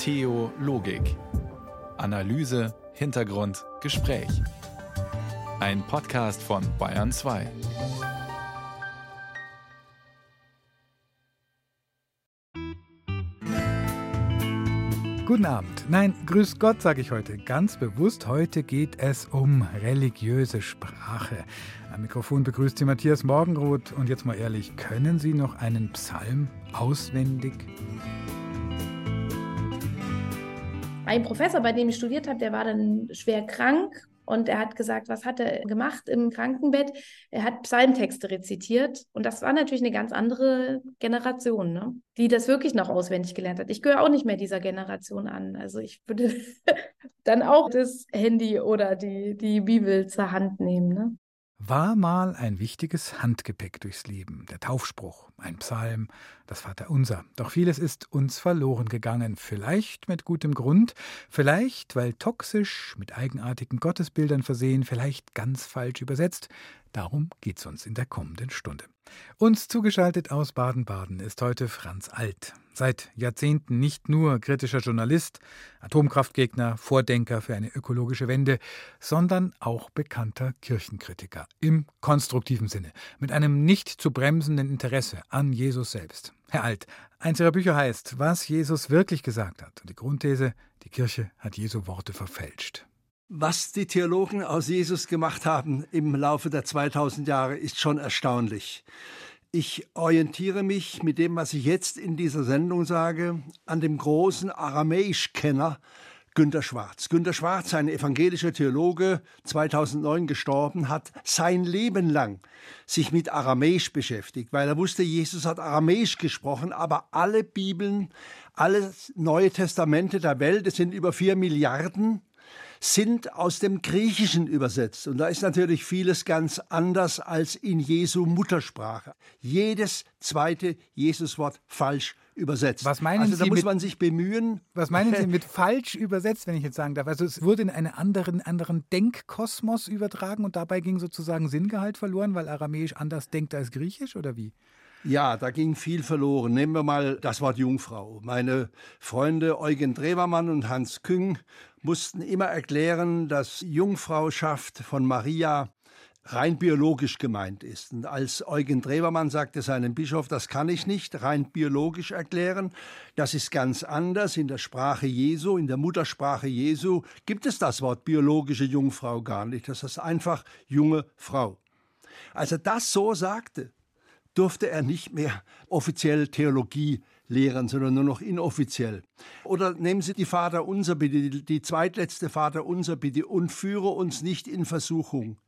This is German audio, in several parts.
Theologik. Analyse, Hintergrund, Gespräch. Ein Podcast von Bayern 2. Guten Abend. Nein, grüß Gott sage ich heute ganz bewusst. Heute geht es um religiöse Sprache. Am Mikrofon begrüßt Sie Matthias Morgenroth. Und jetzt mal ehrlich, können Sie noch einen Psalm auswendig? Ein Professor, bei dem ich studiert habe, der war dann schwer krank und er hat gesagt, was hat er gemacht im Krankenbett? Er hat Psalmtexte rezitiert. Und das war natürlich eine ganz andere Generation, ne? die das wirklich noch auswendig gelernt hat. Ich gehöre auch nicht mehr dieser Generation an. Also ich würde dann auch das Handy oder die, die Bibel zur Hand nehmen. Ne? War mal ein wichtiges Handgepäck durchs Leben, der Taufspruch, ein Psalm, das Vaterunser. Doch vieles ist uns verloren gegangen, vielleicht mit gutem Grund, vielleicht weil toxisch, mit eigenartigen Gottesbildern versehen, vielleicht ganz falsch übersetzt. Darum geht's uns in der kommenden Stunde. Uns zugeschaltet aus Baden-Baden ist heute Franz Alt. Seit Jahrzehnten nicht nur kritischer Journalist, Atomkraftgegner, Vordenker für eine ökologische Wende, sondern auch bekannter Kirchenkritiker im konstruktiven Sinne, mit einem nicht zu bremsenden Interesse an Jesus selbst. Herr Alt, eins Ihrer Bücher heißt, was Jesus wirklich gesagt hat. Und die Grundthese, die Kirche hat Jesu Worte verfälscht. Was die Theologen aus Jesus gemacht haben im Laufe der 2000 Jahre, ist schon erstaunlich. Ich orientiere mich mit dem, was ich jetzt in dieser Sendung sage, an dem großen Aramäisch-Kenner Günter Schwarz. Günter Schwarz, ein evangelischer Theologe, 2009 gestorben, hat sein Leben lang sich mit Aramäisch beschäftigt, weil er wusste, Jesus hat Aramäisch gesprochen, aber alle Bibeln, alle Neue Testamente der Welt, es sind über vier Milliarden, sind aus dem Griechischen übersetzt. Und da ist natürlich vieles ganz anders als in Jesu Muttersprache. Jedes zweite Jesuswort falsch übersetzt. Was meinen also Sie da muss mit, man sich bemühen. Was meinen Sie mit falsch übersetzt, wenn ich jetzt sagen darf? Also es wurde in einen anderen, anderen Denkkosmos übertragen und dabei ging sozusagen Sinngehalt verloren, weil Aramäisch anders denkt als Griechisch oder wie? Ja, da ging viel verloren. Nehmen wir mal das Wort Jungfrau. Meine Freunde Eugen Drewermann und Hans Küng mussten immer erklären, dass Jungfrauschaft von Maria rein biologisch gemeint ist. Und als Eugen Drewermann sagte seinem Bischof, das kann ich nicht rein biologisch erklären, das ist ganz anders. In der Sprache Jesu, in der Muttersprache Jesu gibt es das Wort biologische Jungfrau gar nicht. Das ist einfach junge Frau. Als er das so sagte, durfte er nicht mehr offiziell Theologie lehren, sondern nur noch inoffiziell. Oder nehmen Sie die Vater unser bitte, die zweitletzte Vater unser bitte und führe uns nicht in Versuchung.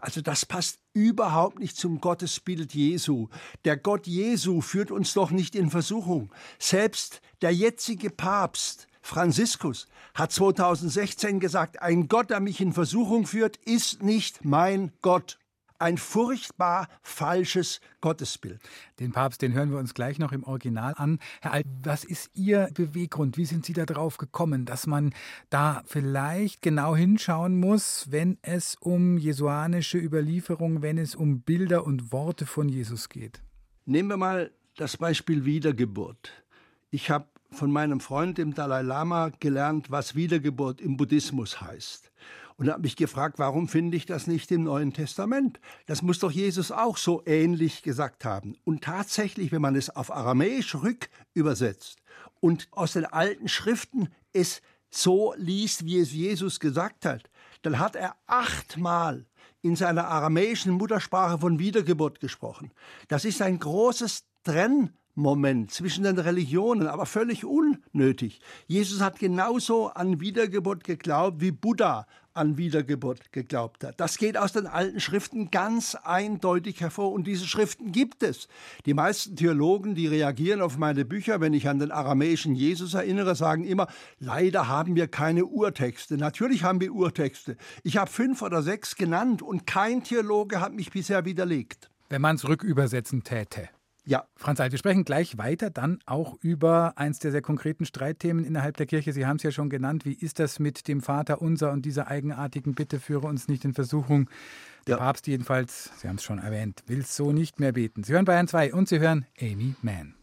Also das passt überhaupt nicht zum Gottesbild Jesu. Der Gott Jesu führt uns doch nicht in Versuchung. Selbst der jetzige Papst Franziskus hat 2016 gesagt, ein Gott, der mich in Versuchung führt, ist nicht mein Gott ein furchtbar falsches Gottesbild. Den Papst, den hören wir uns gleich noch im Original an. Herr Alt, was ist Ihr Beweggrund? Wie sind Sie darauf gekommen, dass man da vielleicht genau hinschauen muss, wenn es um jesuanische Überlieferung, wenn es um Bilder und Worte von Jesus geht? Nehmen wir mal das Beispiel Wiedergeburt. Ich habe von meinem Freund, dem Dalai Lama, gelernt, was Wiedergeburt im Buddhismus heißt und habe mich gefragt, warum finde ich das nicht im Neuen Testament? Das muss doch Jesus auch so ähnlich gesagt haben. Und tatsächlich, wenn man es auf Aramäisch rückübersetzt und aus den alten Schriften es so liest, wie es Jesus gesagt hat, dann hat er achtmal in seiner aramäischen Muttersprache von Wiedergeburt gesprochen. Das ist ein großes Trenn Moment zwischen den Religionen, aber völlig unnötig. Jesus hat genauso an Wiedergeburt geglaubt, wie Buddha an Wiedergeburt geglaubt hat. Das geht aus den alten Schriften ganz eindeutig hervor und diese Schriften gibt es. Die meisten Theologen, die reagieren auf meine Bücher, wenn ich an den aramäischen Jesus erinnere, sagen immer, leider haben wir keine Urtexte. Natürlich haben wir Urtexte. Ich habe fünf oder sechs genannt und kein Theologe hat mich bisher widerlegt. Wenn man es rückübersetzen täte. Ja. Franz Alt, wir sprechen gleich weiter dann auch über eins der sehr konkreten Streitthemen innerhalb der Kirche. Sie haben es ja schon genannt. Wie ist das mit dem Vater unser und dieser eigenartigen Bitte, führe uns nicht in Versuchung? Der ja. Papst jedenfalls, Sie haben es schon erwähnt, will so nicht mehr beten. Sie hören Bayern 2 und Sie hören Amy Mann.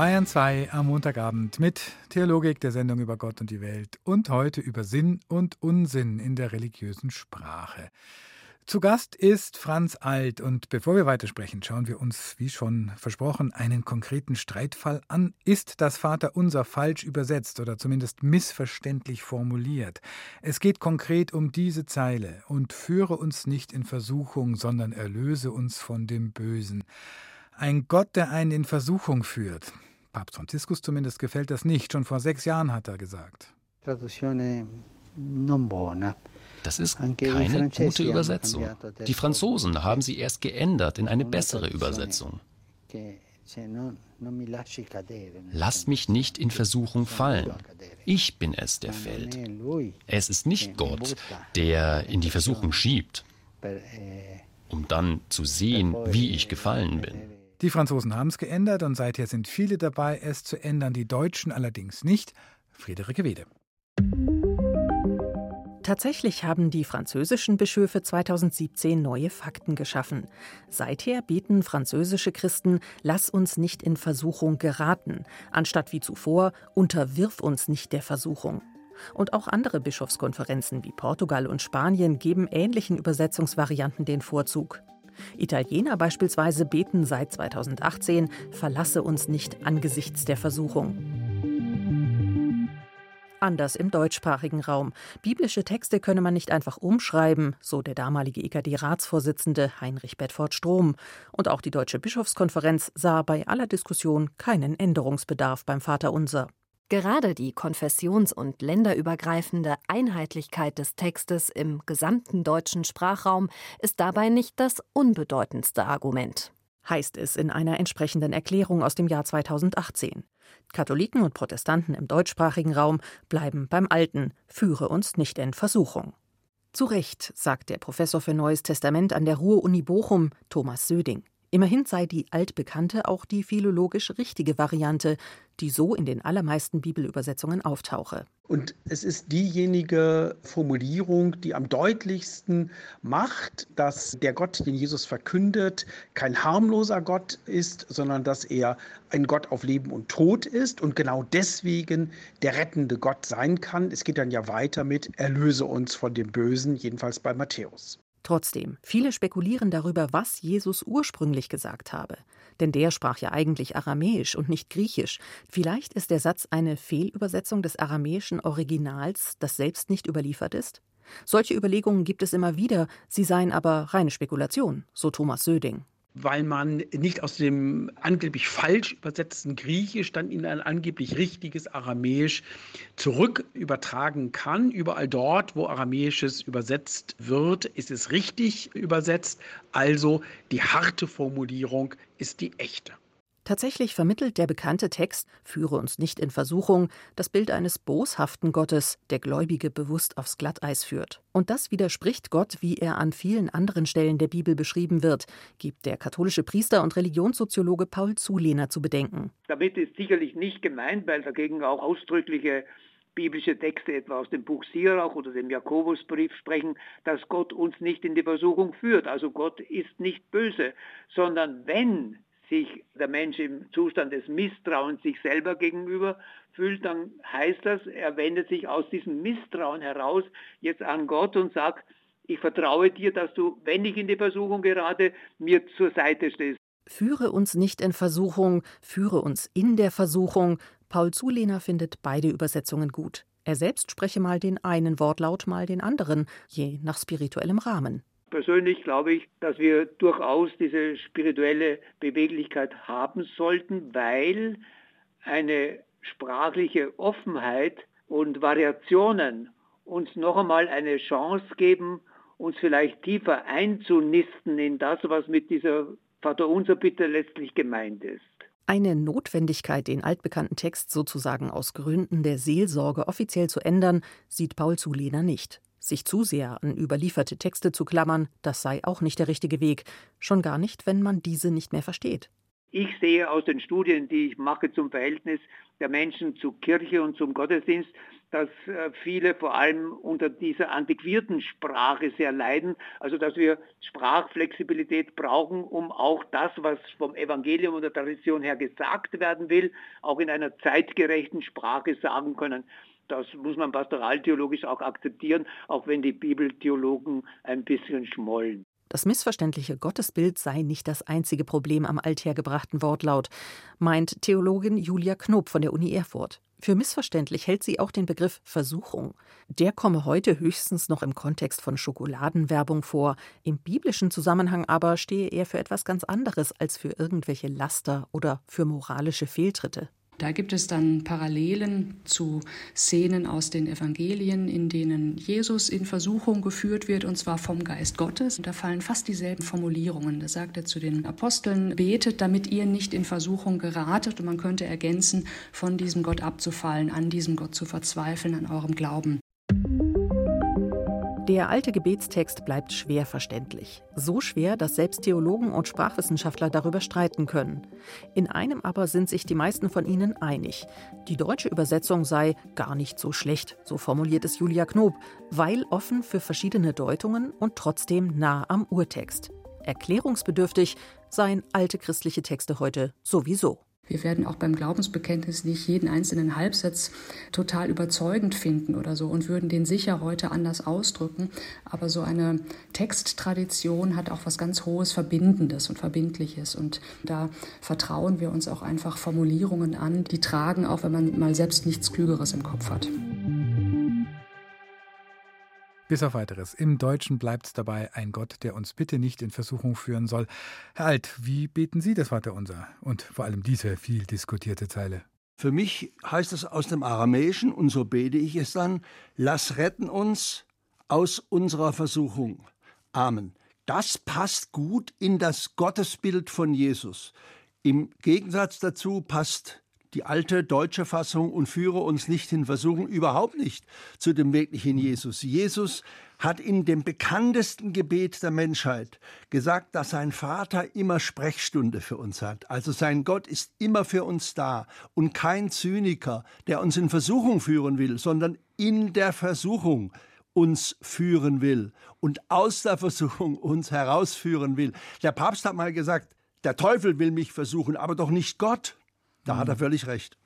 Bayern 2 am Montagabend mit Theologik der Sendung über Gott und die Welt und heute über Sinn und Unsinn in der religiösen Sprache. Zu Gast ist Franz Alt und bevor wir weitersprechen, schauen wir uns, wie schon versprochen, einen konkreten Streitfall an. Ist das Vaterunser falsch übersetzt oder zumindest missverständlich formuliert? Es geht konkret um diese Zeile und führe uns nicht in Versuchung, sondern erlöse uns von dem Bösen. Ein Gott, der einen in Versuchung führt. Papst Franziskus zumindest gefällt das nicht. Schon vor sechs Jahren hat er gesagt. Das ist keine gute Übersetzung. Die Franzosen haben sie erst geändert in eine bessere Übersetzung. Lass mich nicht in Versuchung fallen. Ich bin es, der fällt. Es ist nicht Gott, der in die Versuchung schiebt, um dann zu sehen, wie ich gefallen bin. Die Franzosen haben es geändert und seither sind viele dabei, es zu ändern, die Deutschen allerdings nicht. Friederike Wede. Tatsächlich haben die französischen Bischöfe 2017 neue Fakten geschaffen. Seither beten französische Christen, lass uns nicht in Versuchung geraten, anstatt wie zuvor, unterwirf uns nicht der Versuchung. Und auch andere Bischofskonferenzen wie Portugal und Spanien geben ähnlichen Übersetzungsvarianten den Vorzug. Italiener beispielsweise beten seit 2018, verlasse uns nicht angesichts der Versuchung. Anders im deutschsprachigen Raum. Biblische Texte könne man nicht einfach umschreiben, so der damalige EKD-Ratsvorsitzende Heinrich Bedford Strom. Und auch die Deutsche Bischofskonferenz sah bei aller Diskussion keinen Änderungsbedarf beim Vaterunser. Gerade die konfessions- und länderübergreifende Einheitlichkeit des Textes im gesamten deutschen Sprachraum ist dabei nicht das unbedeutendste Argument. Heißt es in einer entsprechenden Erklärung aus dem Jahr 2018. Katholiken und Protestanten im deutschsprachigen Raum bleiben beim Alten, führe uns nicht in Versuchung. Zu Recht, sagt der Professor für Neues Testament an der Ruhr-Uni Bochum, Thomas Söding. Immerhin sei die altbekannte auch die philologisch richtige Variante, die so in den allermeisten Bibelübersetzungen auftauche. Und es ist diejenige Formulierung, die am deutlichsten macht, dass der Gott, den Jesus verkündet, kein harmloser Gott ist, sondern dass er ein Gott auf Leben und Tod ist und genau deswegen der rettende Gott sein kann. Es geht dann ja weiter mit Erlöse uns von dem Bösen, jedenfalls bei Matthäus. Trotzdem, viele spekulieren darüber, was Jesus ursprünglich gesagt habe. Denn der sprach ja eigentlich Aramäisch und nicht Griechisch. Vielleicht ist der Satz eine Fehlübersetzung des aramäischen Originals, das selbst nicht überliefert ist? Solche Überlegungen gibt es immer wieder, sie seien aber reine Spekulation, so Thomas Söding weil man nicht aus dem angeblich falsch übersetzten Griechisch dann in ein angeblich richtiges Aramäisch zurück übertragen kann. Überall dort, wo Aramäisches übersetzt wird, ist es richtig übersetzt. Also die harte Formulierung ist die echte. Tatsächlich vermittelt der bekannte Text Führe uns nicht in Versuchung das Bild eines boshaften Gottes, der Gläubige bewusst aufs Glatteis führt. Und das widerspricht Gott, wie er an vielen anderen Stellen der Bibel beschrieben wird, gibt der katholische Priester und Religionssoziologe Paul Zulehner zu bedenken. Damit ist sicherlich nicht gemeint, weil dagegen auch ausdrückliche biblische Texte etwa aus dem Buch Sirach oder dem Jakobusbrief sprechen, dass Gott uns nicht in die Versuchung führt. Also Gott ist nicht böse, sondern wenn sich der Mensch im Zustand des Misstrauens sich selber gegenüber fühlt, dann heißt das, er wendet sich aus diesem Misstrauen heraus jetzt an Gott und sagt, ich vertraue dir, dass du, wenn ich in die Versuchung gerate, mir zur Seite stehst. Führe uns nicht in Versuchung, führe uns in der Versuchung. Paul Zulehner findet beide Übersetzungen gut. Er selbst spreche mal den einen Wortlaut, mal den anderen, je nach spirituellem Rahmen. Persönlich glaube ich, dass wir durchaus diese spirituelle Beweglichkeit haben sollten, weil eine sprachliche Offenheit und Variationen uns noch einmal eine Chance geben, uns vielleicht tiefer einzunisten in das, was mit dieser Vaterunser Bitte letztlich gemeint ist. Eine Notwendigkeit, den altbekannten Text sozusagen aus Gründen der Seelsorge offiziell zu ändern, sieht Paul Zulehner nicht. Sich zu sehr an überlieferte Texte zu klammern, das sei auch nicht der richtige Weg, schon gar nicht, wenn man diese nicht mehr versteht. Ich sehe aus den Studien, die ich mache zum Verhältnis der Menschen zu Kirche und zum Gottesdienst, dass äh, viele vor allem unter dieser antiquierten Sprache sehr leiden, also dass wir Sprachflexibilität brauchen, um auch das, was vom Evangelium und der Tradition her gesagt werden will, auch in einer zeitgerechten Sprache sagen können. Das muss man pastoraltheologisch auch akzeptieren, auch wenn die Bibeltheologen ein bisschen schmollen. Das missverständliche Gottesbild sei nicht das einzige Problem am althergebrachten Wortlaut, meint Theologin Julia Knob von der Uni Erfurt. Für missverständlich hält sie auch den Begriff Versuchung. Der komme heute höchstens noch im Kontext von Schokoladenwerbung vor, im biblischen Zusammenhang aber stehe er für etwas ganz anderes als für irgendwelche Laster oder für moralische Fehltritte. Da gibt es dann Parallelen zu Szenen aus den Evangelien, in denen Jesus in Versuchung geführt wird, und zwar vom Geist Gottes. Und da fallen fast dieselben Formulierungen. Da sagt er zu den Aposteln, betet, damit ihr nicht in Versuchung geratet. Und man könnte ergänzen, von diesem Gott abzufallen, an diesem Gott zu verzweifeln, an eurem Glauben. Der alte Gebetstext bleibt schwer verständlich. So schwer, dass selbst Theologen und Sprachwissenschaftler darüber streiten können. In einem aber sind sich die meisten von ihnen einig. Die deutsche Übersetzung sei gar nicht so schlecht, so formuliert es Julia Knob, weil offen für verschiedene Deutungen und trotzdem nah am Urtext. Erklärungsbedürftig seien alte christliche Texte heute sowieso. Wir werden auch beim Glaubensbekenntnis nicht jeden einzelnen Halbsatz total überzeugend finden oder so und würden den sicher heute anders ausdrücken. Aber so eine Texttradition hat auch was ganz Hohes Verbindendes und Verbindliches. Und da vertrauen wir uns auch einfach Formulierungen an, die tragen, auch wenn man mal selbst nichts Klügeres im Kopf hat. Bis auf weiteres. Im Deutschen bleibt es dabei, ein Gott, der uns bitte nicht in Versuchung führen soll. Herr Alt, wie beten Sie das Vaterunser? Und vor allem diese viel diskutierte Zeile. Für mich heißt es aus dem Aramäischen, und so bete ich es dann, lass retten uns aus unserer Versuchung. Amen. Das passt gut in das Gottesbild von Jesus. Im Gegensatz dazu passt die alte deutsche Fassung und führe uns nicht in Versuchung überhaupt nicht zu dem wirklichen Jesus. Jesus hat in dem bekanntesten Gebet der Menschheit gesagt, dass sein Vater immer Sprechstunde für uns hat. Also sein Gott ist immer für uns da und kein Zyniker, der uns in Versuchung führen will, sondern in der Versuchung uns führen will und aus der Versuchung uns herausführen will. Der Papst hat mal gesagt, der Teufel will mich versuchen, aber doch nicht Gott. Da hat er mhm. völlig recht.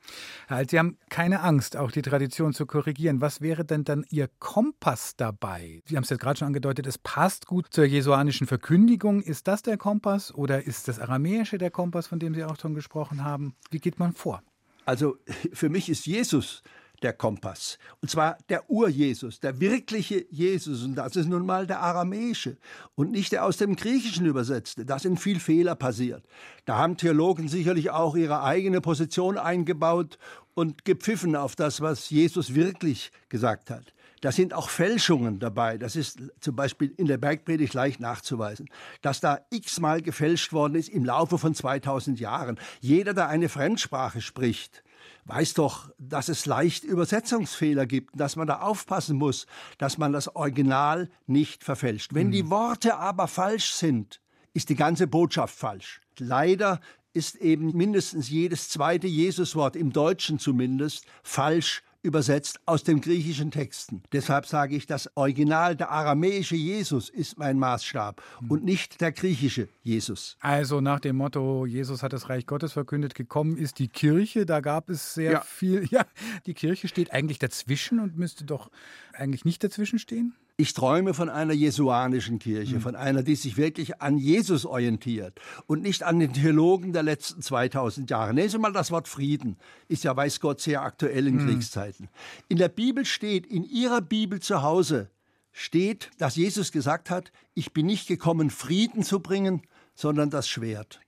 Halt, Sie haben keine Angst, auch die Tradition zu korrigieren. Was wäre denn dann Ihr Kompass dabei? Sie haben es jetzt gerade schon angedeutet, es passt gut zur jesuanischen Verkündigung. Ist das der Kompass oder ist das Aramäische der Kompass, von dem Sie auch schon gesprochen haben? Wie geht man vor? Also für mich ist Jesus der Kompass. Und zwar der Ur-Jesus, der wirkliche Jesus. Und das ist nun mal der aramäische und nicht der aus dem Griechischen übersetzte. Da sind viel Fehler passiert. Da haben Theologen sicherlich auch ihre eigene Position eingebaut und gepfiffen auf das, was Jesus wirklich gesagt hat. Da sind auch Fälschungen dabei. Das ist zum Beispiel in der Bergpredigt leicht nachzuweisen, dass da x-mal gefälscht worden ist im Laufe von 2000 Jahren. Jeder, der eine Fremdsprache spricht, weiß doch, dass es leicht Übersetzungsfehler gibt, dass man da aufpassen muss, dass man das Original nicht verfälscht. Wenn mhm. die Worte aber falsch sind, ist die ganze Botschaft falsch. Leider ist eben mindestens jedes zweite Jesuswort, im Deutschen zumindest, falsch übersetzt aus den griechischen Texten. Deshalb sage ich, das Original, der aramäische Jesus ist mein Maßstab hm. und nicht der griechische Jesus. Also nach dem Motto, Jesus hat das Reich Gottes verkündet, gekommen ist die Kirche, da gab es sehr ja. viel. Ja, die Kirche steht eigentlich dazwischen und müsste doch eigentlich nicht dazwischen stehen? Ich träume von einer jesuanischen Kirche, mhm. von einer, die sich wirklich an Jesus orientiert und nicht an den Theologen der letzten 2000 Jahre. Nehmen Sie mal das Wort Frieden, ist ja, weiß Gott, sehr aktuell in mhm. Kriegszeiten. In der Bibel steht, in Ihrer Bibel zu Hause steht, dass Jesus gesagt hat, ich bin nicht gekommen, Frieden zu bringen, sondern das Schwert.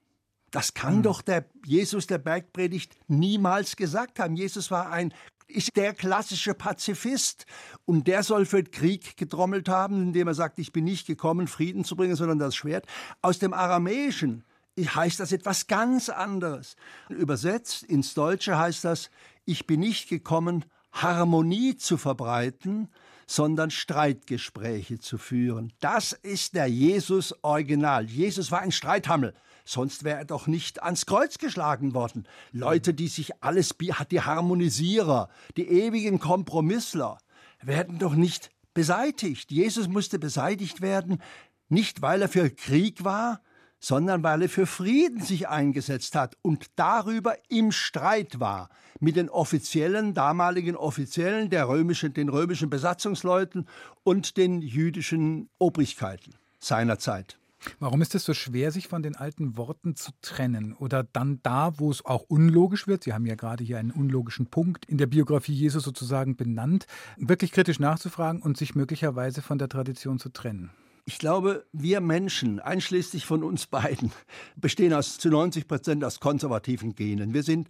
Das kann mhm. doch der Jesus der Bergpredigt niemals gesagt haben. Jesus war ein ist der klassische Pazifist und der soll für Krieg getrommelt haben, indem er sagt, ich bin nicht gekommen, Frieden zu bringen, sondern das Schwert. Aus dem Aramäischen heißt das etwas ganz anderes. Übersetzt ins Deutsche heißt das, ich bin nicht gekommen, Harmonie zu verbreiten, sondern Streitgespräche zu führen. Das ist der Jesus Original. Jesus war ein Streithammel. Sonst wäre er doch nicht ans Kreuz geschlagen worden. Leute, die sich alles, die Harmonisierer, die ewigen Kompromissler, werden doch nicht beseitigt. Jesus musste beseitigt werden, nicht weil er für Krieg war, sondern weil er für Frieden sich eingesetzt hat und darüber im Streit war mit den offiziellen, damaligen Offiziellen, der römischen, den römischen Besatzungsleuten und den jüdischen Obrigkeiten seiner Zeit. Warum ist es so schwer, sich von den alten Worten zu trennen? Oder dann da, wo es auch unlogisch wird, Sie haben ja gerade hier einen unlogischen Punkt in der Biografie Jesus sozusagen benannt, wirklich kritisch nachzufragen und sich möglicherweise von der Tradition zu trennen? Ich glaube, wir Menschen, einschließlich von uns beiden, bestehen aus, zu 90 Prozent aus konservativen Genen. Wir sind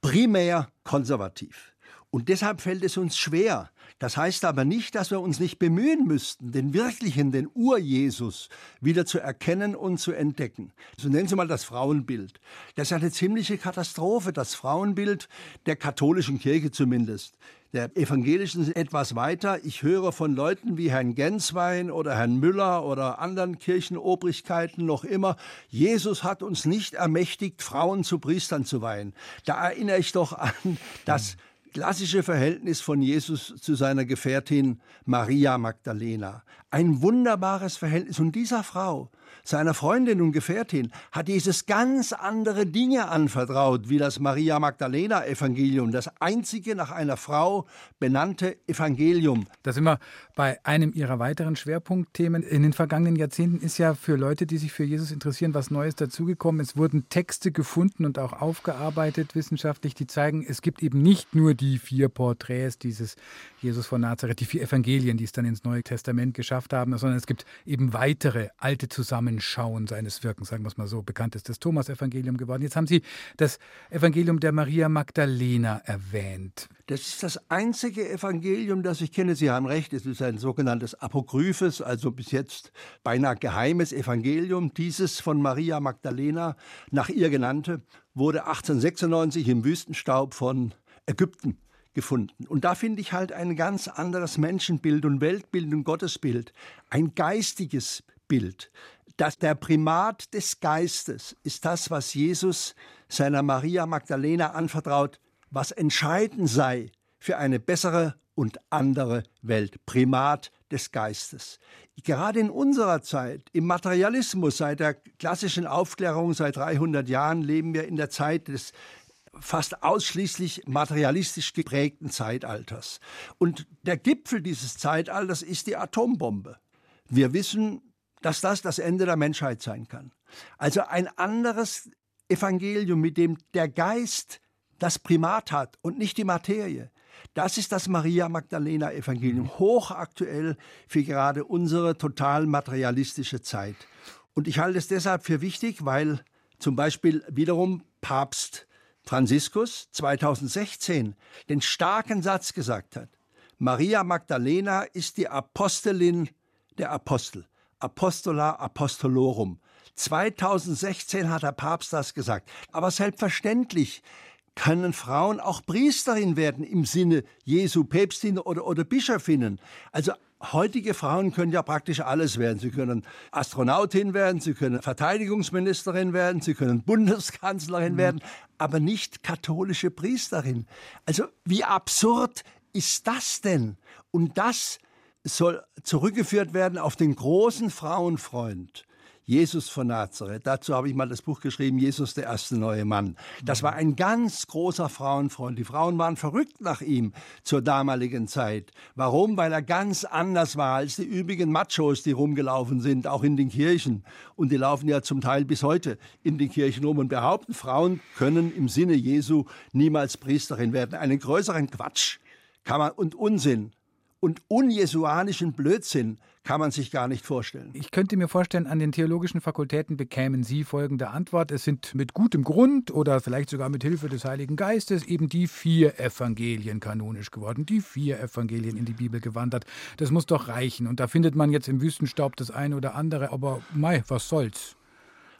primär konservativ. Und deshalb fällt es uns schwer. Das heißt aber nicht, dass wir uns nicht bemühen müssten, den wirklichen, den Ur-Jesus wieder zu erkennen und zu entdecken. So nennen Sie mal das Frauenbild. Das ist eine ziemliche Katastrophe, das Frauenbild der katholischen Kirche zumindest. Der evangelischen etwas weiter. Ich höre von Leuten wie Herrn Genswein oder Herrn Müller oder anderen Kirchenobrigkeiten noch immer, Jesus hat uns nicht ermächtigt, Frauen zu Priestern zu weihen. Da erinnere ich doch an das klassische Verhältnis von Jesus zu seiner Gefährtin Maria Magdalena. Ein wunderbares Verhältnis. Und dieser Frau seiner Freundin und Gefährtin, hat Jesus ganz andere Dinge anvertraut, wie das Maria Magdalena Evangelium, das einzige nach einer Frau benannte Evangelium. Da sind wir bei einem Ihrer weiteren Schwerpunktthemen. In den vergangenen Jahrzehnten ist ja für Leute, die sich für Jesus interessieren, was Neues dazugekommen. Es wurden Texte gefunden und auch aufgearbeitet wissenschaftlich, die zeigen, es gibt eben nicht nur die vier Porträts dieses Jesus von Nazareth, die vier Evangelien, die es dann ins Neue Testament geschafft haben, sondern es gibt eben weitere alte Zusammenschauen seines Wirkens, sagen wir es mal so. Bekannt ist das Thomas-Evangelium geworden. Jetzt haben Sie das Evangelium der Maria Magdalena erwähnt. Das ist das einzige Evangelium, das ich kenne. Sie haben recht, es ist ein sogenanntes Apokryphes, also bis jetzt beinahe geheimes Evangelium. Dieses von Maria Magdalena, nach ihr genannte, wurde 1896 im Wüstenstaub von Ägypten gefunden. Und da finde ich halt ein ganz anderes Menschenbild und Weltbild und Gottesbild, ein geistiges Bild. Das, der Primat des Geistes ist das, was Jesus seiner Maria Magdalena anvertraut, was entscheidend sei für eine bessere und andere Welt. Primat des Geistes. Gerade in unserer Zeit, im Materialismus, seit der klassischen Aufklärung, seit 300 Jahren, leben wir in der Zeit des fast ausschließlich materialistisch geprägten Zeitalters. Und der Gipfel dieses Zeitalters ist die Atombombe. Wir wissen, dass das das Ende der Menschheit sein kann. Also ein anderes Evangelium, mit dem der Geist das Primat hat und nicht die Materie. Das ist das Maria Magdalena Evangelium, hochaktuell für gerade unsere total materialistische Zeit. Und ich halte es deshalb für wichtig, weil zum Beispiel wiederum Papst Franziskus 2016 den starken Satz gesagt hat, Maria Magdalena ist die Apostelin der Apostel, Apostola Apostolorum. 2016 hat der Papst das gesagt. Aber selbstverständlich können Frauen auch Priesterin werden im Sinne Jesu Päpstin oder, oder Bischöfinnen. Also heutige Frauen können ja praktisch alles werden. Sie können Astronautin werden, sie können Verteidigungsministerin werden, sie können Bundeskanzlerin mhm. werden, aber nicht katholische Priesterin. Also wie absurd ist das denn? Und das soll zurückgeführt werden auf den großen Frauenfreund Jesus von Nazareth. Dazu habe ich mal das Buch geschrieben, Jesus der erste neue Mann. Das war ein ganz großer Frauenfreund. Die Frauen waren verrückt nach ihm zur damaligen Zeit. Warum? Weil er ganz anders war als die übrigen Machos, die rumgelaufen sind, auch in den Kirchen. Und die laufen ja zum Teil bis heute in den Kirchen rum und behaupten, Frauen können im Sinne Jesu niemals Priesterin werden. Einen größeren Quatsch kann man und Unsinn und unjesuanischen Blödsinn kann man sich gar nicht vorstellen. Ich könnte mir vorstellen, an den theologischen Fakultäten bekämen Sie folgende Antwort. Es sind mit gutem Grund oder vielleicht sogar mit Hilfe des Heiligen Geistes eben die vier Evangelien kanonisch geworden, die vier Evangelien in die Bibel gewandert. Das muss doch reichen. Und da findet man jetzt im Wüstenstaub das eine oder andere, aber mei, was soll's?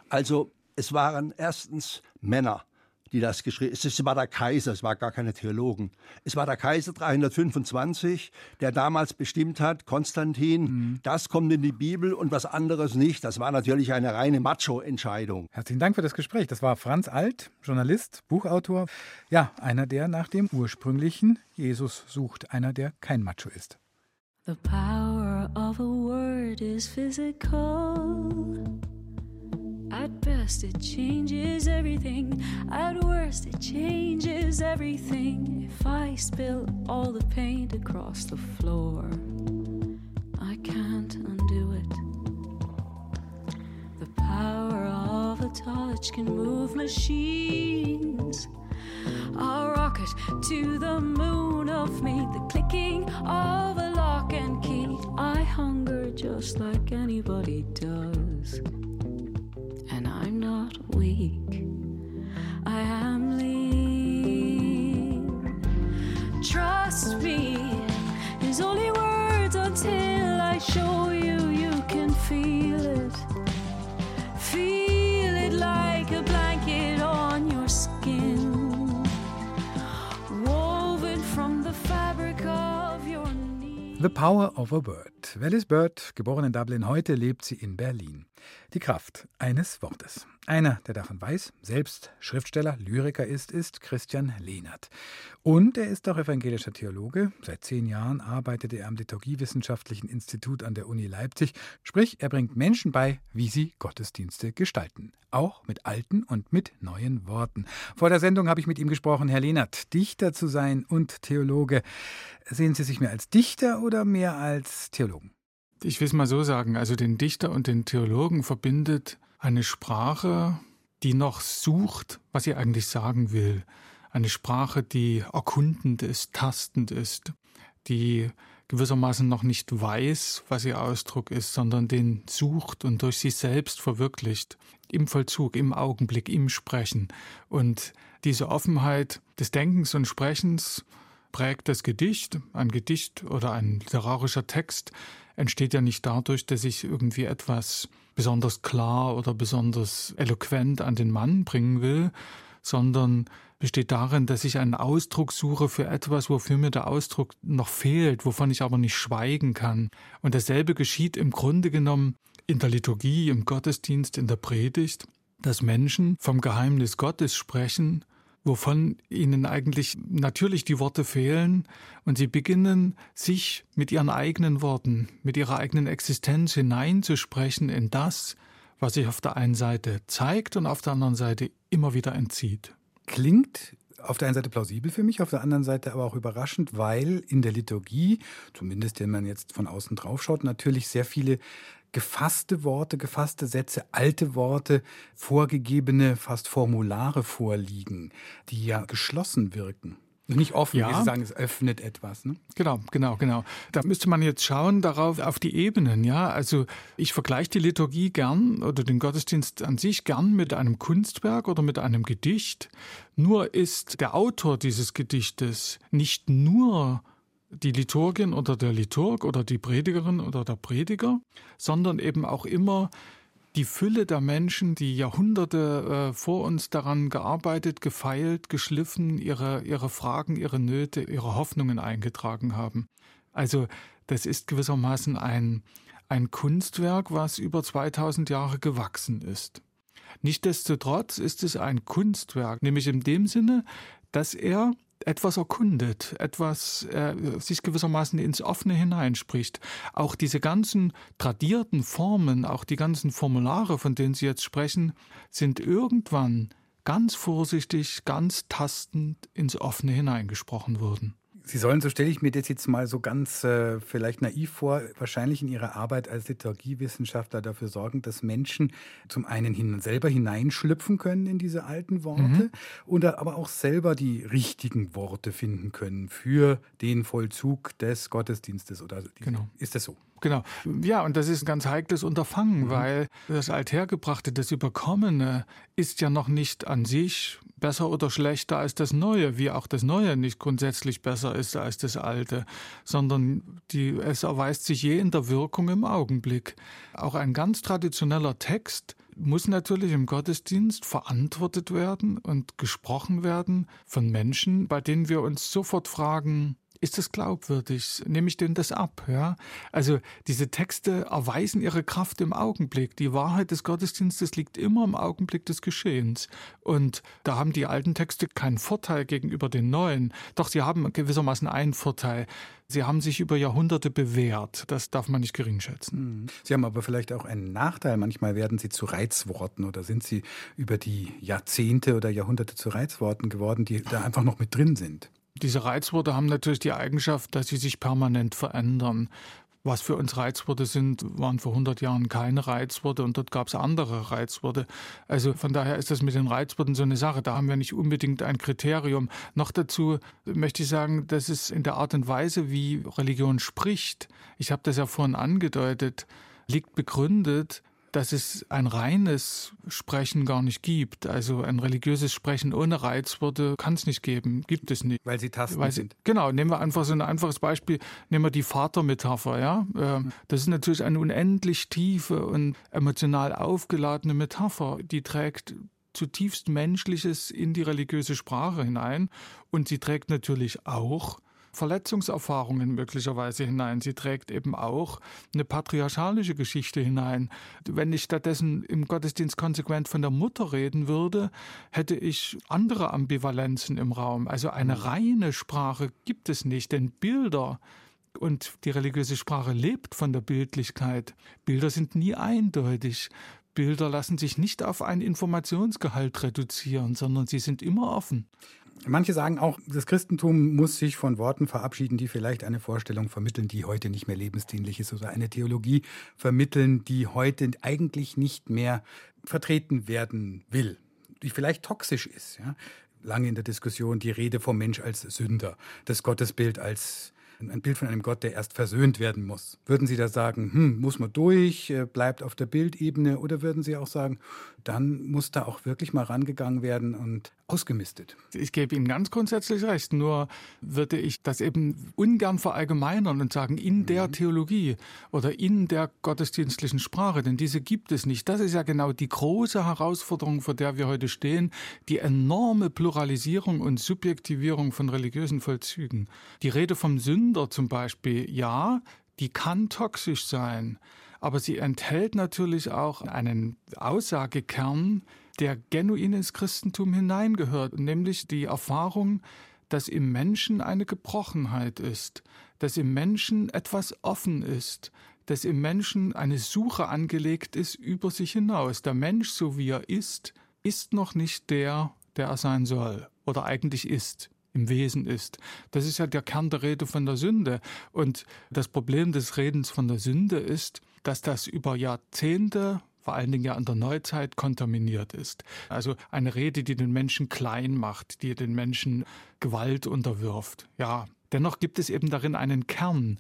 Also, es waren erstens Männer, die das geschrieben haben. Es war der Kaiser, es war gar keine Theologen. Es war der Kaiser 325, der damals bestimmt hat, Konstantin, mhm. das kommt in die Bibel und was anderes nicht. Das war natürlich eine reine Macho-Entscheidung. Herzlichen Dank für das Gespräch. Das war Franz Alt, Journalist, Buchautor. Ja, einer, der nach dem ursprünglichen Jesus sucht, einer, der kein Macho ist. The power of a word is physical. At best, it changes everything. At worst, it changes everything. If I spill all the paint across the floor, I can't undo it. The power of a touch can move machines. A rocket to the moon of me, the clicking of a lock and key. I hunger just like anybody does The Power of a Bird. Alice Bird, geboren in Dublin, heute lebt sie in Berlin. Die Kraft eines Wortes. Einer, der davon weiß, selbst Schriftsteller, Lyriker ist, ist Christian Lehnert. Und er ist auch evangelischer Theologe. Seit zehn Jahren arbeitet er am Liturgiewissenschaftlichen Institut an der Uni Leipzig. Sprich, er bringt Menschen bei, wie sie Gottesdienste gestalten. Auch mit alten und mit neuen Worten. Vor der Sendung habe ich mit ihm gesprochen, Herr Lehnert, Dichter zu sein und Theologe. Sehen Sie sich mehr als Dichter oder mehr als Theologen? Ich will es mal so sagen, also den Dichter und den Theologen verbindet eine Sprache, die noch sucht, was sie eigentlich sagen will. Eine Sprache, die erkundend ist, tastend ist, die gewissermaßen noch nicht weiß, was ihr Ausdruck ist, sondern den sucht und durch sich selbst verwirklicht. Im Vollzug, im Augenblick, im Sprechen. Und diese Offenheit des Denkens und Sprechens prägt das Gedicht. Ein Gedicht oder ein literarischer Text entsteht ja nicht dadurch, dass ich irgendwie etwas besonders klar oder besonders eloquent an den Mann bringen will, sondern besteht darin, dass ich einen Ausdruck suche für etwas, wofür mir der Ausdruck noch fehlt, wovon ich aber nicht schweigen kann. Und dasselbe geschieht im Grunde genommen in der Liturgie, im Gottesdienst, in der Predigt, dass Menschen vom Geheimnis Gottes sprechen wovon ihnen eigentlich natürlich die Worte fehlen, und sie beginnen, sich mit ihren eigenen Worten, mit ihrer eigenen Existenz hineinzusprechen in das, was sich auf der einen Seite zeigt und auf der anderen Seite immer wieder entzieht. Klingt auf der einen Seite plausibel für mich, auf der anderen Seite aber auch überraschend, weil in der Liturgie, zumindest wenn man jetzt von außen drauf schaut, natürlich sehr viele gefasste Worte, gefasste Sätze, alte Worte, vorgegebene fast Formulare vorliegen, die ja geschlossen wirken. Nicht offen, ja. wie Sie sagen, es öffnet etwas. Ne? Genau, genau, genau. Da müsste man jetzt schauen darauf, auf die Ebenen. Ja, also ich vergleiche die Liturgie gern oder den Gottesdienst an sich gern mit einem Kunstwerk oder mit einem Gedicht. Nur ist der Autor dieses Gedichtes nicht nur die Liturgin oder der Liturg oder die Predigerin oder der Prediger, sondern eben auch immer die Fülle der Menschen, die Jahrhunderte äh, vor uns daran gearbeitet, gefeilt, geschliffen, ihre, ihre Fragen, ihre Nöte, ihre Hoffnungen eingetragen haben. Also das ist gewissermaßen ein, ein Kunstwerk, was über 2000 Jahre gewachsen ist. Nichtsdestotrotz ist es ein Kunstwerk, nämlich in dem Sinne, dass er etwas erkundet, etwas äh, sich gewissermaßen ins Offene hineinspricht. Auch diese ganzen tradierten Formen, auch die ganzen Formulare, von denen Sie jetzt sprechen, sind irgendwann ganz vorsichtig, ganz tastend ins Offene hineingesprochen worden. Sie sollen, so stelle ich mir das jetzt mal so ganz äh, vielleicht naiv vor, wahrscheinlich in Ihrer Arbeit als Liturgiewissenschaftler dafür sorgen, dass Menschen zum einen hin, selber hineinschlüpfen können in diese alten Worte mhm. und aber auch selber die richtigen Worte finden können für den Vollzug des Gottesdienstes. Oder die, genau. Ist das so? Genau. Ja, und das ist ein ganz heikles Unterfangen, mhm. weil das Althergebrachte, das Überkommene ist ja noch nicht an sich besser oder schlechter als das Neue, wie auch das Neue nicht grundsätzlich besser ist als das Alte, sondern die, es erweist sich je in der Wirkung im Augenblick. Auch ein ganz traditioneller Text muss natürlich im Gottesdienst verantwortet werden und gesprochen werden von Menschen, bei denen wir uns sofort fragen, ist das glaubwürdig? Nehme ich denn das ab? Ja? Also diese Texte erweisen ihre Kraft im Augenblick. Die Wahrheit des Gottesdienstes liegt immer im Augenblick des Geschehens. Und da haben die alten Texte keinen Vorteil gegenüber den neuen. Doch sie haben gewissermaßen einen Vorteil. Sie haben sich über Jahrhunderte bewährt. Das darf man nicht gering schätzen. Mhm. Sie haben aber vielleicht auch einen Nachteil. Manchmal werden sie zu Reizworten oder sind sie über die Jahrzehnte oder Jahrhunderte zu Reizworten geworden, die da einfach noch mit drin sind. Diese Reizworte haben natürlich die Eigenschaft, dass sie sich permanent verändern. Was für uns Reizworte sind, waren vor 100 Jahren keine Reizworte und dort gab es andere Reizworte. Also von daher ist das mit den Reizworten so eine Sache. Da haben wir nicht unbedingt ein Kriterium. Noch dazu möchte ich sagen, dass es in der Art und Weise, wie Religion spricht, ich habe das ja vorhin angedeutet, liegt begründet dass es ein reines Sprechen gar nicht gibt. Also ein religiöses Sprechen ohne Reizworte kann es nicht geben, gibt es nicht. Weil sie Tasten Weil sie, sind. Genau, nehmen wir einfach so ein einfaches Beispiel, nehmen wir die Vatermetapher. Ja? Ähm, das ist natürlich eine unendlich tiefe und emotional aufgeladene Metapher, die trägt zutiefst Menschliches in die religiöse Sprache hinein und sie trägt natürlich auch Verletzungserfahrungen möglicherweise hinein. Sie trägt eben auch eine patriarchalische Geschichte hinein. Wenn ich stattdessen im Gottesdienst konsequent von der Mutter reden würde, hätte ich andere Ambivalenzen im Raum. Also eine mhm. reine Sprache gibt es nicht, denn Bilder und die religiöse Sprache lebt von der Bildlichkeit. Bilder sind nie eindeutig. Bilder lassen sich nicht auf einen Informationsgehalt reduzieren, sondern sie sind immer offen. Manche sagen auch, das Christentum muss sich von Worten verabschieden, die vielleicht eine Vorstellung vermitteln, die heute nicht mehr lebensdienlich ist, oder eine Theologie vermitteln, die heute eigentlich nicht mehr vertreten werden will, die vielleicht toxisch ist. Ja? Lange in der Diskussion die Rede vom Mensch als Sünder, das Gottesbild als ein Bild von einem Gott, der erst versöhnt werden muss. Würden Sie da sagen, hm, muss man durch, äh, bleibt auf der Bildebene, oder würden Sie auch sagen, dann muss da auch wirklich mal rangegangen werden und ausgemistet. Ich gebe Ihnen ganz grundsätzlich recht, nur würde ich das eben ungern verallgemeinern und sagen, in der mhm. Theologie oder in der gottesdienstlichen Sprache, denn diese gibt es nicht. Das ist ja genau die große Herausforderung, vor der wir heute stehen, die enorme Pluralisierung und Subjektivierung von religiösen Vollzügen. Die Rede vom Sünder zum Beispiel, ja, die kann toxisch sein aber sie enthält natürlich auch einen Aussagekern, der genuin ins Christentum hineingehört, nämlich die Erfahrung, dass im Menschen eine Gebrochenheit ist, dass im Menschen etwas offen ist, dass im Menschen eine Suche angelegt ist über sich hinaus. Der Mensch, so wie er ist, ist noch nicht der, der er sein soll oder eigentlich ist im Wesen ist. Das ist ja der Kern der Rede von der Sünde. Und das Problem des Redens von der Sünde ist, dass das über Jahrzehnte vor allen Dingen ja in der Neuzeit kontaminiert ist. Also eine Rede, die den Menschen klein macht, die den Menschen Gewalt unterwirft. Ja, dennoch gibt es eben darin einen Kern.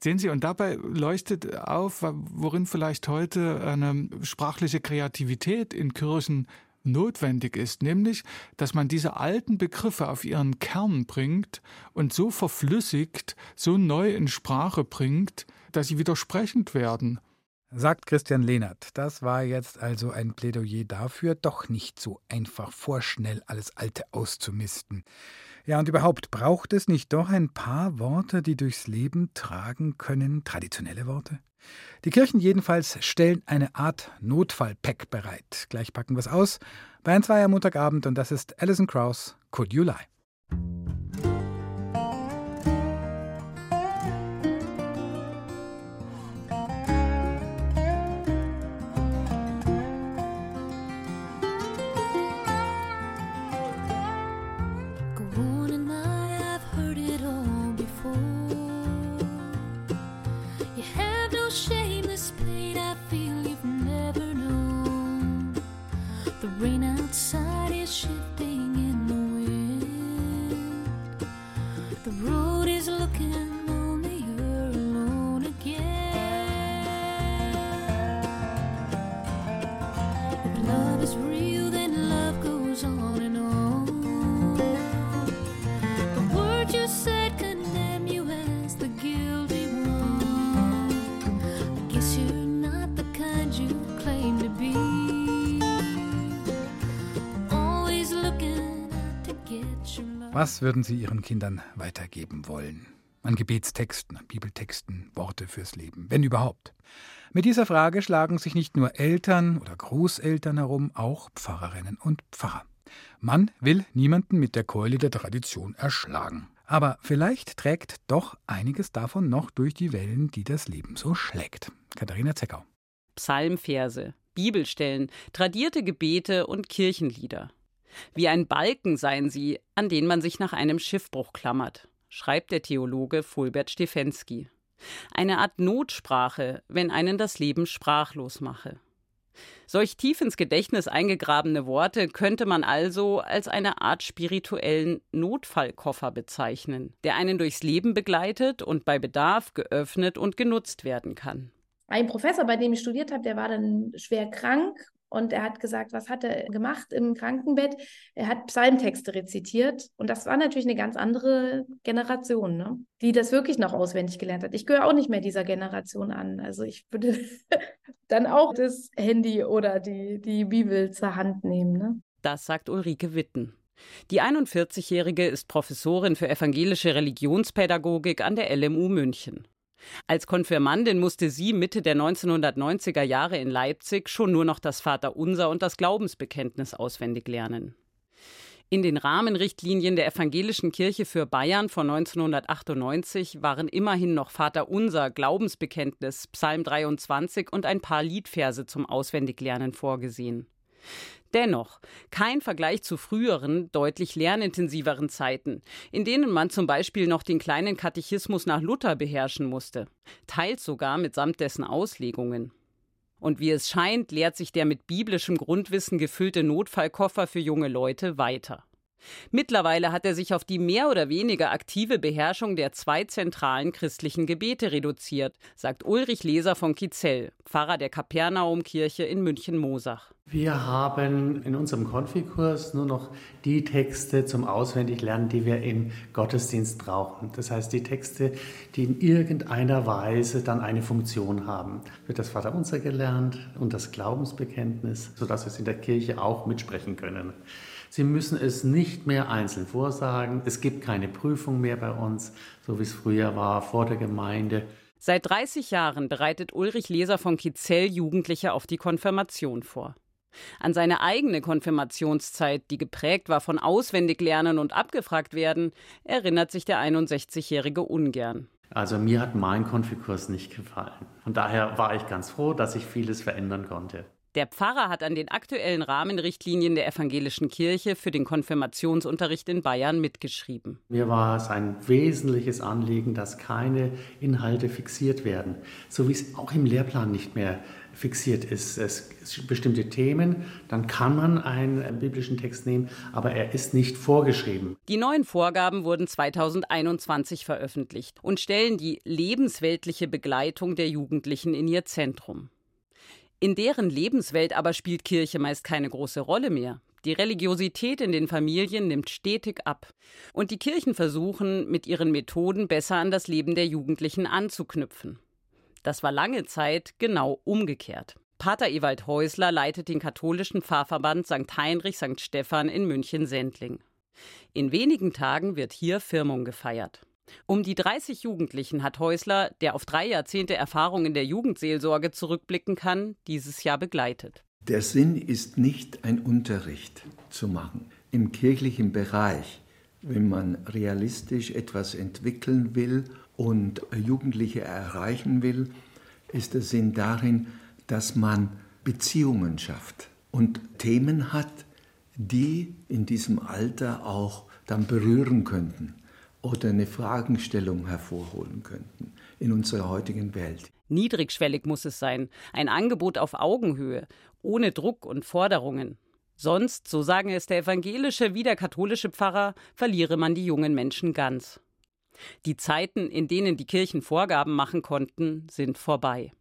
Sehen Sie, und dabei leuchtet auf, worin vielleicht heute eine sprachliche Kreativität in Kirchen notwendig ist, nämlich, dass man diese alten Begriffe auf ihren Kern bringt und so verflüssigt, so neu in Sprache bringt, dass sie widersprechend werden. Sagt Christian Lehnert. Das war jetzt also ein Plädoyer dafür, doch nicht so einfach vorschnell alles Alte auszumisten. Ja, und überhaupt braucht es nicht doch ein paar Worte, die durchs Leben tragen können, traditionelle Worte? Die Kirchen jedenfalls stellen eine Art Notfallpack bereit. Gleich packen wir es aus. Bei ein Zweier Montagabend und das ist Alison Krauss, Could You Lie? shade. Was würden Sie Ihren Kindern weitergeben wollen? An Gebetstexten, an Bibeltexten, Worte fürs Leben, wenn überhaupt. Mit dieser Frage schlagen sich nicht nur Eltern oder Großeltern herum, auch Pfarrerinnen und Pfarrer. Man will niemanden mit der Keule der Tradition erschlagen. Aber vielleicht trägt doch einiges davon noch durch die Wellen, die das Leben so schlägt. Katharina Zeckau. Psalmverse, Bibelstellen, tradierte Gebete und Kirchenlieder. Wie ein Balken seien sie, an den man sich nach einem Schiffbruch klammert, schreibt der Theologe Fulbert Stefensky. Eine Art Notsprache, wenn einen das Leben sprachlos mache. Solch tief ins Gedächtnis eingegrabene Worte könnte man also als eine Art spirituellen Notfallkoffer bezeichnen, der einen durchs Leben begleitet und bei Bedarf geöffnet und genutzt werden kann. Ein Professor, bei dem ich studiert habe, der war dann schwer krank und er hat gesagt, was hat er gemacht im Krankenbett? Er hat Psalmtexte rezitiert. Und das war natürlich eine ganz andere Generation, ne? die das wirklich noch auswendig gelernt hat. Ich gehöre auch nicht mehr dieser Generation an. Also ich würde dann auch das Handy oder die, die Bibel zur Hand nehmen. Ne? Das sagt Ulrike Witten. Die 41-Jährige ist Professorin für evangelische Religionspädagogik an der LMU München. Als Konfirmandin musste sie Mitte der 1990er Jahre in Leipzig schon nur noch das Vaterunser und das Glaubensbekenntnis auswendig lernen. In den Rahmenrichtlinien der Evangelischen Kirche für Bayern von 1998 waren immerhin noch Vaterunser, Glaubensbekenntnis, Psalm 23 und ein paar Liedverse zum Auswendiglernen vorgesehen. Dennoch kein Vergleich zu früheren, deutlich lernintensiveren Zeiten, in denen man zum Beispiel noch den kleinen Katechismus nach Luther beherrschen musste, teils sogar mitsamt dessen Auslegungen. Und wie es scheint, lehrt sich der mit biblischem Grundwissen gefüllte Notfallkoffer für junge Leute weiter. Mittlerweile hat er sich auf die mehr oder weniger aktive Beherrschung der zwei zentralen christlichen Gebete reduziert, sagt Ulrich Leser von Kizell, Pfarrer der Kapernaumkirche in München-Mosach. Wir haben in unserem Konfikurs nur noch die Texte zum Auswendiglernen, die wir im Gottesdienst brauchen. Das heißt, die Texte, die in irgendeiner Weise dann eine Funktion haben. Wird das Vaterunser gelernt und das Glaubensbekenntnis, sodass wir es in der Kirche auch mitsprechen können. Sie müssen es nicht mehr einzeln vorsagen. Es gibt keine Prüfung mehr bei uns, so wie es früher war, vor der Gemeinde. Seit 30 Jahren bereitet Ulrich Leser von Kizell Jugendliche auf die Konfirmation vor. An seine eigene Konfirmationszeit, die geprägt war von Auswendiglernen und abgefragt werden, erinnert sich der 61-Jährige ungern. Also mir hat mein Konfikurs nicht gefallen. Von daher war ich ganz froh, dass ich vieles verändern konnte. Der Pfarrer hat an den aktuellen Rahmenrichtlinien der evangelischen Kirche für den Konfirmationsunterricht in Bayern mitgeschrieben. Mir war es ein wesentliches Anliegen, dass keine Inhalte fixiert werden, so wie es auch im Lehrplan nicht mehr fixiert ist. Es sind bestimmte Themen, dann kann man einen biblischen Text nehmen, aber er ist nicht vorgeschrieben. Die neuen Vorgaben wurden 2021 veröffentlicht und stellen die lebensweltliche Begleitung der Jugendlichen in ihr Zentrum. In deren Lebenswelt aber spielt Kirche meist keine große Rolle mehr. Die Religiosität in den Familien nimmt stetig ab. Und die Kirchen versuchen, mit ihren Methoden besser an das Leben der Jugendlichen anzuknüpfen. Das war lange Zeit genau umgekehrt. Pater Ewald Häusler leitet den katholischen Pfarrverband St. Heinrich St. Stephan in München-Sendling. In wenigen Tagen wird hier Firmung gefeiert. Um die 30 Jugendlichen hat Häusler, der auf drei Jahrzehnte Erfahrung in der Jugendseelsorge zurückblicken kann, dieses Jahr begleitet. Der Sinn ist nicht ein Unterricht zu machen. Im kirchlichen Bereich, wenn man realistisch etwas entwickeln will und Jugendliche erreichen will, ist der Sinn darin, dass man Beziehungen schafft und Themen hat, die in diesem Alter auch dann berühren könnten oder eine Fragestellung hervorholen könnten in unserer heutigen Welt. Niedrigschwellig muss es sein, ein Angebot auf Augenhöhe, ohne Druck und Forderungen. Sonst, so sagen es der evangelische wie der katholische Pfarrer, verliere man die jungen Menschen ganz. Die Zeiten, in denen die Kirchen Vorgaben machen konnten, sind vorbei.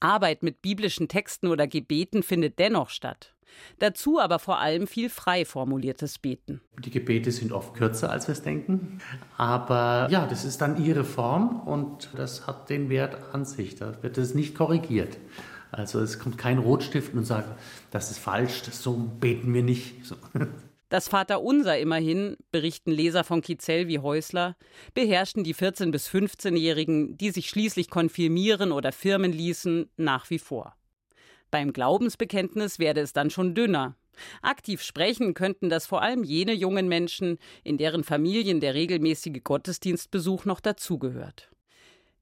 Arbeit mit biblischen Texten oder Gebeten findet dennoch statt. Dazu aber vor allem viel frei formuliertes Beten. Die Gebete sind oft kürzer, als wir es denken. Aber ja, das ist dann ihre Form und das hat den Wert an sich. Da wird es nicht korrigiert. Also es kommt kein Rotstift und sagt, das ist falsch, das so beten wir nicht. So. Das Vaterunser immerhin, berichten Leser von Kizel wie Häusler, beherrschten die 14- bis 15-Jährigen, die sich schließlich konfirmieren oder firmen ließen, nach wie vor. Beim Glaubensbekenntnis werde es dann schon dünner. Aktiv sprechen könnten das vor allem jene jungen Menschen, in deren Familien der regelmäßige Gottesdienstbesuch noch dazugehört.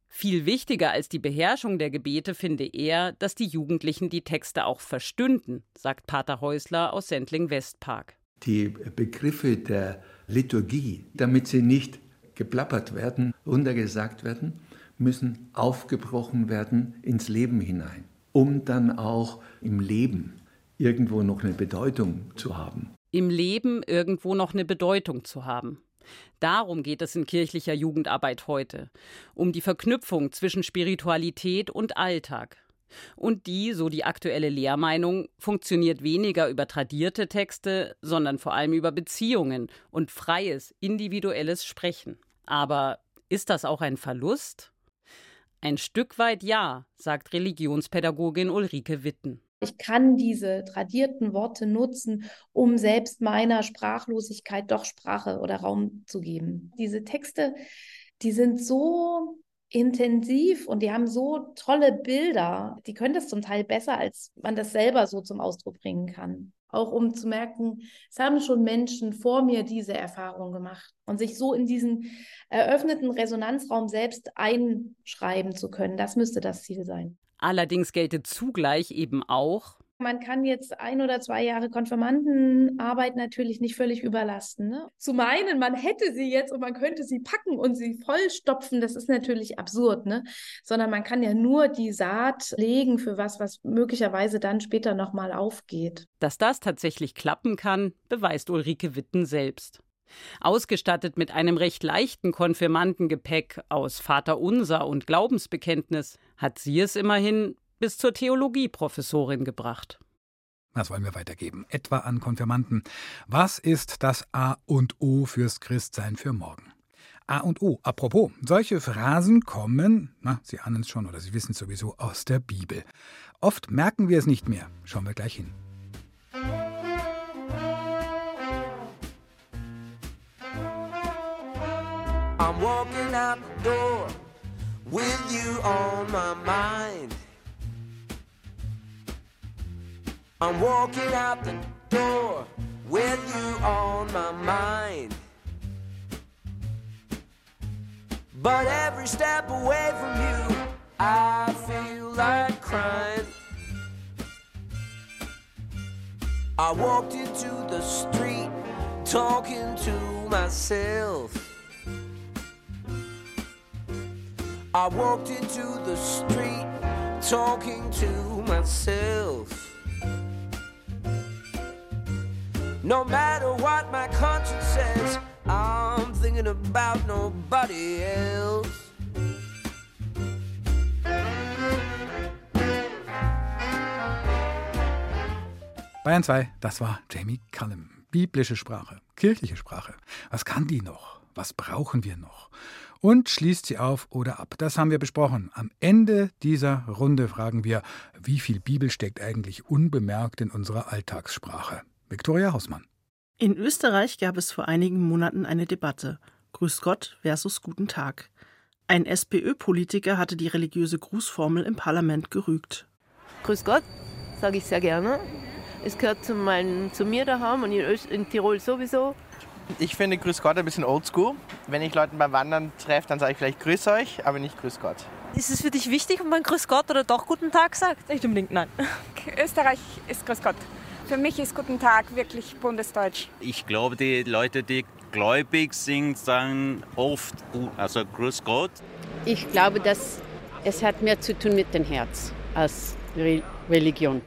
Viel wichtiger als die Beherrschung der Gebete finde er, dass die Jugendlichen die Texte auch verstünden, sagt Pater Häusler aus Sendling-Westpark. Die Begriffe der Liturgie, damit sie nicht geplappert werden, runtergesagt werden, müssen aufgebrochen werden ins Leben hinein, um dann auch im Leben irgendwo noch eine Bedeutung zu haben. Im Leben irgendwo noch eine Bedeutung zu haben. Darum geht es in kirchlicher Jugendarbeit heute, um die Verknüpfung zwischen Spiritualität und Alltag. Und die, so die aktuelle Lehrmeinung, funktioniert weniger über tradierte Texte, sondern vor allem über Beziehungen und freies, individuelles Sprechen. Aber ist das auch ein Verlust? Ein Stück weit ja, sagt Religionspädagogin Ulrike Witten. Ich kann diese tradierten Worte nutzen, um selbst meiner Sprachlosigkeit doch Sprache oder Raum zu geben. Diese Texte, die sind so intensiv und die haben so tolle Bilder. Die können das zum Teil besser, als man das selber so zum Ausdruck bringen kann. Auch um zu merken, es haben schon Menschen vor mir diese Erfahrung gemacht und sich so in diesen eröffneten Resonanzraum selbst einschreiben zu können. Das müsste das Ziel sein. Allerdings gelte zugleich eben auch, man kann jetzt ein oder zwei Jahre Konfirmandenarbeit natürlich nicht völlig überlasten. Ne? Zu meinen, man hätte sie jetzt und man könnte sie packen und sie vollstopfen, das ist natürlich absurd, ne? Sondern man kann ja nur die Saat legen für was, was möglicherweise dann später nochmal aufgeht. Dass das tatsächlich klappen kann, beweist Ulrike Witten selbst. Ausgestattet mit einem recht leichten Konfirmandengepäck aus Vaterunser und Glaubensbekenntnis hat sie es immerhin bis zur Theologieprofessorin gebracht. Was wollen wir weitergeben? Etwa an Konfirmanden. Was ist das A und O fürs Christsein für morgen? A und O. Apropos, solche Phrasen kommen, na, Sie ahnen es schon oder Sie wissen es sowieso, aus der Bibel. Oft merken wir es nicht mehr. Schauen wir gleich hin. I'm walking out the door with you on my mind. I'm walking out the door with you on my mind. But every step away from you, I feel like crying. I walked into the street talking to myself. I walked into the street talking to myself. No matter what my conscience says, I'm thinking about nobody else. Bayern 2, das war Jamie Cullum. Biblische Sprache, kirchliche Sprache. Was kann die noch? Was brauchen wir noch? und schließt sie auf oder ab. Das haben wir besprochen. Am Ende dieser Runde fragen wir, wie viel Bibel steckt eigentlich unbemerkt in unserer Alltagssprache? Viktoria Hausmann. In Österreich gab es vor einigen Monaten eine Debatte. Grüß Gott versus Guten Tag. Ein SPÖ-Politiker hatte die religiöse Grußformel im Parlament gerügt. Grüß Gott, sage ich sehr gerne. Es gehört zu, mein, zu mir daheim und in, Öst in Tirol sowieso. Ich finde Grüß Gott ein bisschen oldschool. Wenn ich Leute beim Wandern treffe, dann sage ich vielleicht Grüß euch, aber nicht Grüß Gott. Ist es für dich wichtig, ob man Grüß Gott oder doch Guten Tag sagt? Nicht unbedingt, nein. Österreich ist Grüß Gott. Für mich ist Guten Tag wirklich bundesdeutsch. Ich glaube, die Leute, die gläubig sind, sagen oft also Grüß Gott. Ich glaube, dass es hat mehr zu tun mit dem Herz als Re Religion.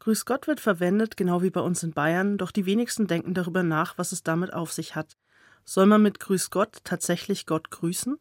Grüß Gott wird verwendet, genau wie bei uns in Bayern, doch die wenigsten denken darüber nach, was es damit auf sich hat. Soll man mit Grüß Gott tatsächlich Gott grüßen?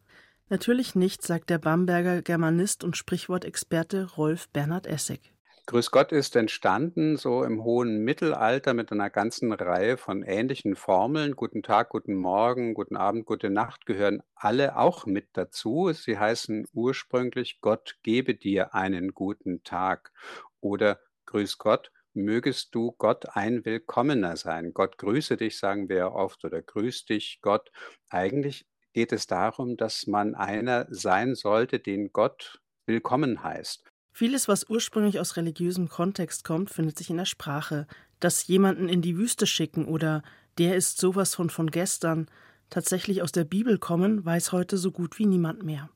Natürlich nicht, sagt der Bamberger Germanist und Sprichwortexperte Rolf Bernhard Essig. Grüß Gott ist entstanden so im hohen Mittelalter mit einer ganzen Reihe von ähnlichen Formeln. Guten Tag, guten Morgen, guten Abend, gute Nacht gehören alle auch mit dazu. Sie heißen ursprünglich Gott gebe dir einen guten Tag oder Grüß Gott mögest du Gott ein Willkommener sein. Gott grüße dich, sagen wir oft, oder grüß dich Gott. Eigentlich geht es darum, dass man einer sein sollte, den Gott willkommen heißt. Vieles, was ursprünglich aus religiösem Kontext kommt, findet sich in der Sprache. Das jemanden in die Wüste schicken oder der ist sowas von von gestern, tatsächlich aus der Bibel kommen, weiß heute so gut wie niemand mehr.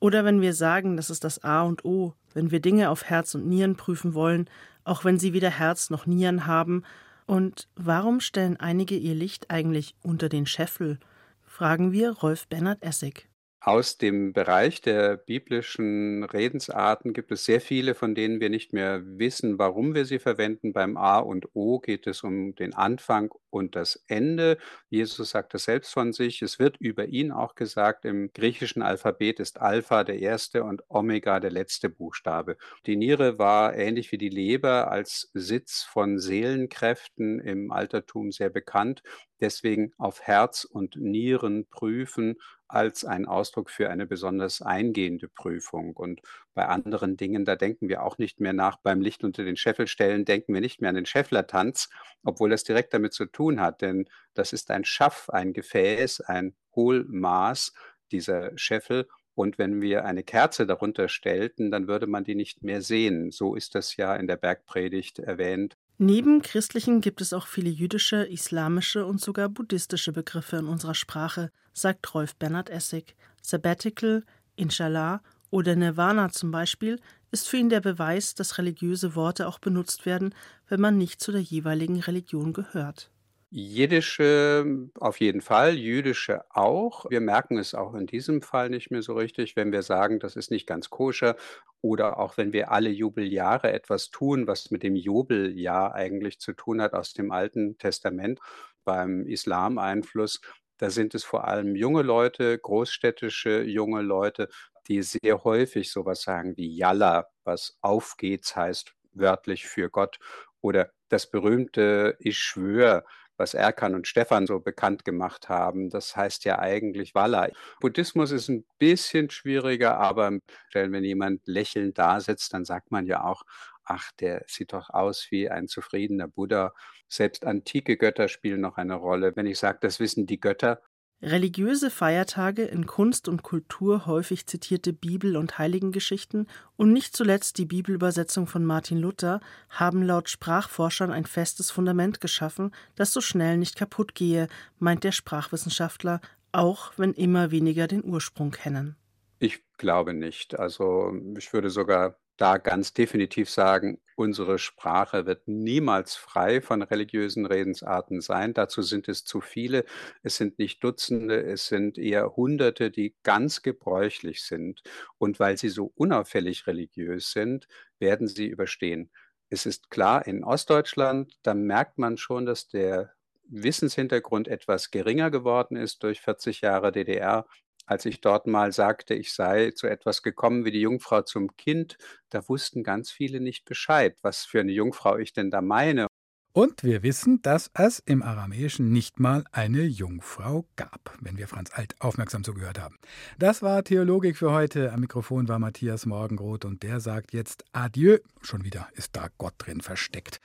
Oder wenn wir sagen, das ist das A und O, wenn wir Dinge auf Herz und Nieren prüfen wollen, auch wenn sie weder Herz noch Nieren haben. Und warum stellen einige ihr Licht eigentlich unter den Scheffel? fragen wir Rolf Bernhard Essig. Aus dem Bereich der biblischen Redensarten gibt es sehr viele, von denen wir nicht mehr wissen, warum wir sie verwenden. Beim A und O geht es um den Anfang und das Ende. Jesus sagt das selbst von sich. Es wird über ihn auch gesagt, im griechischen Alphabet ist Alpha der erste und Omega der letzte Buchstabe. Die Niere war ähnlich wie die Leber als Sitz von Seelenkräften im Altertum sehr bekannt. Deswegen auf Herz und Nieren prüfen als ein Ausdruck für eine besonders eingehende Prüfung. Und bei anderen Dingen, da denken wir auch nicht mehr nach. Beim Licht unter den Scheffel stellen denken wir nicht mehr an den Schefflertanz, obwohl das direkt damit zu tun hat, denn das ist ein Schaff, ein Gefäß, ein Hohlmaß dieser Scheffel. Und wenn wir eine Kerze darunter stellten, dann würde man die nicht mehr sehen. So ist das ja in der Bergpredigt erwähnt. Neben christlichen gibt es auch viele jüdische, islamische und sogar buddhistische Begriffe in unserer Sprache, sagt Rolf Bernhard Essig. Sabbatical, Inshallah oder Nirvana zum Beispiel ist für ihn der Beweis, dass religiöse Worte auch benutzt werden, wenn man nicht zu der jeweiligen Religion gehört. Jiddische auf jeden Fall, jüdische auch. Wir merken es auch in diesem Fall nicht mehr so richtig, wenn wir sagen, das ist nicht ganz koscher oder auch wenn wir alle Jubeljahre etwas tun, was mit dem Jubeljahr eigentlich zu tun hat aus dem Alten Testament beim Islam-Einfluss. Da sind es vor allem junge Leute, großstädtische junge Leute, die sehr häufig sowas sagen wie Yalla, was auf geht's heißt, wörtlich für Gott. Oder das berühmte Ich schwöre, was Erkan und Stefan so bekannt gemacht haben. Das heißt ja eigentlich Walla. Buddhismus ist ein bisschen schwieriger, aber wenn jemand lächelnd da sitzt, dann sagt man ja auch, ach, der sieht doch aus wie ein zufriedener Buddha. Selbst antike Götter spielen noch eine Rolle. Wenn ich sage, das wissen die Götter, Religiöse Feiertage, in Kunst und Kultur häufig zitierte Bibel- und Heiligengeschichten und nicht zuletzt die Bibelübersetzung von Martin Luther haben laut Sprachforschern ein festes Fundament geschaffen, das so schnell nicht kaputt gehe, meint der Sprachwissenschaftler, auch wenn immer weniger den Ursprung kennen. Ich glaube nicht. Also ich würde sogar da ganz definitiv sagen, unsere Sprache wird niemals frei von religiösen Redensarten sein. Dazu sind es zu viele. Es sind nicht Dutzende, es sind eher Hunderte, die ganz gebräuchlich sind. Und weil sie so unauffällig religiös sind, werden sie überstehen. Es ist klar, in Ostdeutschland, da merkt man schon, dass der Wissenshintergrund etwas geringer geworden ist durch 40 Jahre DDR als ich dort mal sagte, ich sei zu etwas gekommen wie die Jungfrau zum Kind, da wussten ganz viele nicht Bescheid, was für eine Jungfrau ich denn da meine. Und wir wissen, dass es im Aramäischen nicht mal eine Jungfrau gab, wenn wir Franz Alt aufmerksam zugehört haben. Das war Theologik für heute. Am Mikrofon war Matthias Morgenroth und der sagt jetzt Adieu. Schon wieder ist da Gott drin versteckt.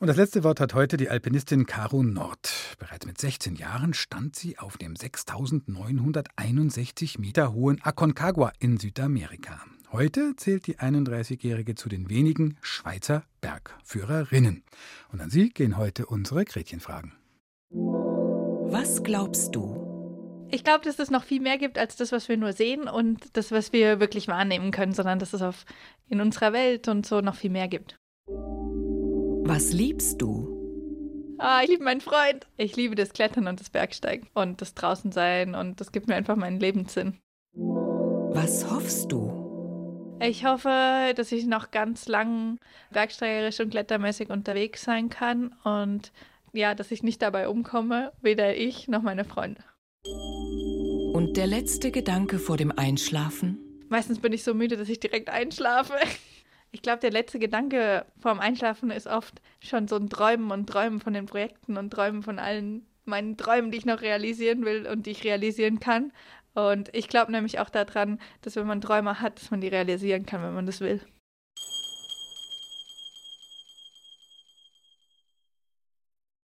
Und das letzte Wort hat heute die Alpinistin Caro Nord. Bereits mit 16 Jahren stand sie auf dem 6961 Meter hohen Aconcagua in Südamerika. Heute zählt die 31-Jährige zu den wenigen Schweizer Bergführerinnen. Und an sie gehen heute unsere Gretchenfragen. Was glaubst du? Ich glaube, dass es noch viel mehr gibt als das, was wir nur sehen und das, was wir wirklich wahrnehmen können, sondern dass es auf, in unserer Welt und so noch viel mehr gibt. Was liebst du? Ah, ich liebe meinen Freund. Ich liebe das Klettern und das Bergsteigen und das Draußensein und das gibt mir einfach meinen Lebenssinn. Was hoffst du? Ich hoffe, dass ich noch ganz lang bergsteigerisch und klettermäßig unterwegs sein kann und ja, dass ich nicht dabei umkomme, weder ich noch meine Freunde. Und der letzte Gedanke vor dem Einschlafen? Meistens bin ich so müde, dass ich direkt einschlafe. Ich glaube, der letzte Gedanke vorm Einschlafen ist oft schon so ein Träumen und Träumen von den Projekten und Träumen von allen meinen Träumen, die ich noch realisieren will und die ich realisieren kann. Und ich glaube nämlich auch daran, dass wenn man Träume hat, dass man die realisieren kann, wenn man das will.